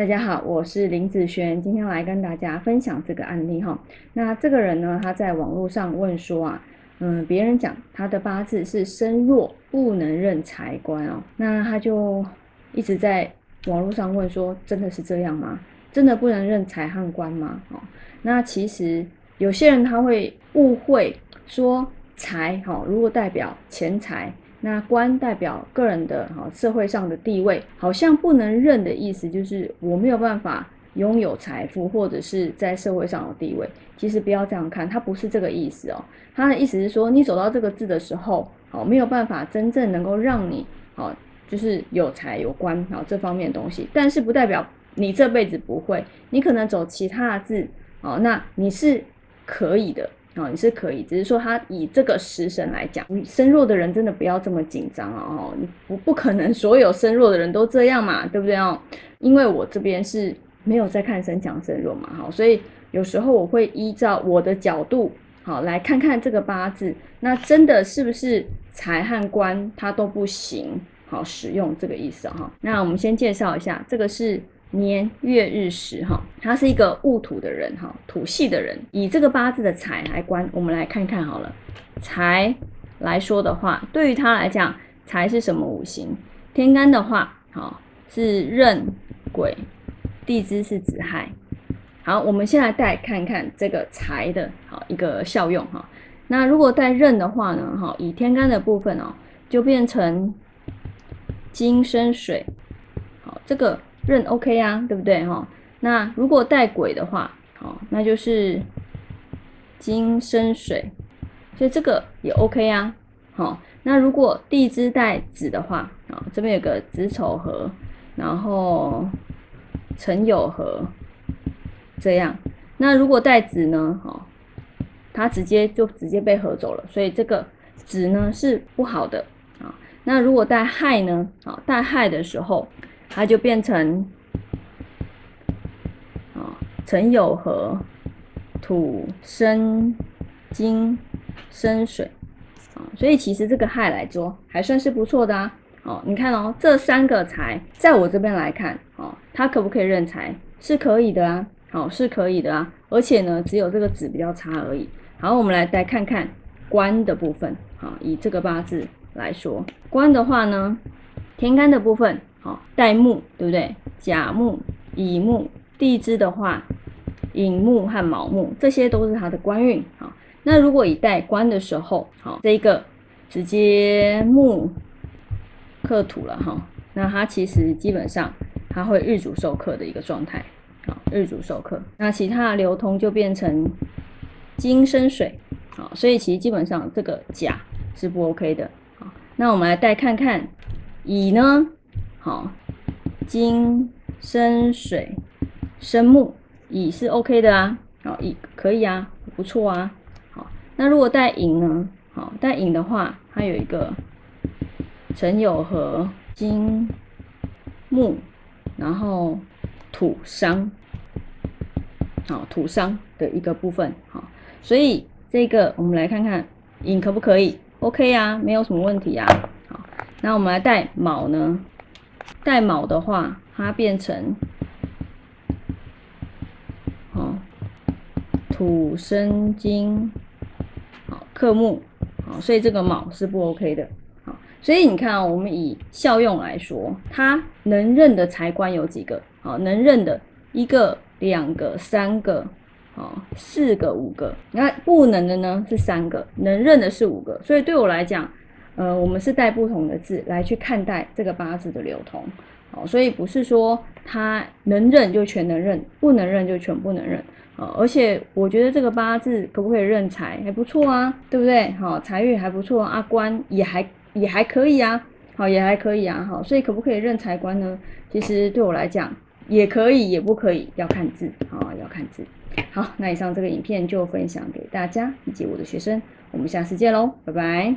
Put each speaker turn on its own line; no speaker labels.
大家好，我是林子璇，今天来跟大家分享这个案例哈。那这个人呢，他在网络上问说啊，嗯，别人讲他的八字是身弱，不能认财官哦。那他就一直在网络上问说，真的是这样吗？真的不能认财和官吗？哦，那其实有些人他会误会说财哈，如果代表钱财。那官代表个人的哈社会上的地位，好像不能认的意思，就是我没有办法拥有财富或者是在社会上有地位。其实不要这样看，它不是这个意思哦。它的意思是说，你走到这个字的时候，好没有办法真正能够让你好就是有财有官好这方面的东西，但是不代表你这辈子不会，你可能走其他的字哦，那你是可以的。哦，你是可以，只是说他以这个食神来讲，身弱的人真的不要这么紧张哦，你不不可能所有身弱的人都这样嘛，对不对哦？因为我这边是没有在看身强身弱嘛，好，所以有时候我会依照我的角度，好来看看这个八字，那真的是不是财和官他都不行，好使用这个意思哈。那我们先介绍一下，这个是。年月日时，哈，他是一个戊土的人，哈，土系的人。以这个八字的财来观，我们来看看好了。财来说的话，对于他来讲，财是什么五行？天干的话，好是壬癸，地支是子亥。好，我们先来带看看这个财的好一个效用，哈。那如果带壬的话呢，哈，以天干的部分哦，就变成金生水，好，这个。壬 OK 啊，对不对哈？那如果带癸的话，好，那就是金生水，所以这个也 OK 啊。好，那如果地支带子的话，啊，这边有个子丑合，然后辰酉合，这样。那如果带子呢，好，它直接就直接被合走了，所以这个子呢是不好的啊。那如果带亥呢，好，带亥的时候。它就变成啊，辰酉合，土生金生水啊，所以其实这个亥来说还算是不错的啊。哦，你看哦，这三个财在我这边来看，哦，它可不可以认财？是可以的啊，好，是可以的啊。而且呢，只有这个子比较差而已。好，我们来再看看官的部分。好，以这个八字来说，官的话呢，天干的部分。好，带木对不对？甲木、乙木，地支的话，寅木和卯木，这些都是它的官运。好，那如果以带官的时候，好，这一个直接木克土了哈，那它其实基本上它会日主受克的一个状态。好，日主受克，那其他的流通就变成金生水。好，所以其实基本上这个甲是不 OK 的。好，那我们来带看看乙呢？好，金生水生木，乙是 OK 的啊。好，乙可以啊，不错啊。好，那如果带寅呢？好，带寅的话，它有一个辰酉合金木，然后土伤，好土伤的一个部分。好，所以这个我们来看看寅可不可以？OK 啊，没有什么问题啊。好，那我们来带卯呢？带卯的话，它变成哦土生金，好克木，好，所以这个卯是不 OK 的，好，所以你看啊，我们以效用来说，它能认的财官有几个？好，能认的一个、两个、三个，好，四个、五个，你看不能的呢是三个，能认的是五个，所以对我来讲。呃，我们是带不同的字来去看待这个八字的流通，好，所以不是说他能认就全能认，不能认就全不能认，啊，而且我觉得这个八字可不可以认财还不错啊，对不对？好，财运还不错，阿官也还也还可以啊，好，也还可以啊，好，所以可不可以认财官呢？其实对我来讲也可以，也不可以，要看字，啊，要看字。好，那以上这个影片就分享给大家以及我的学生，我们下次见喽，拜拜。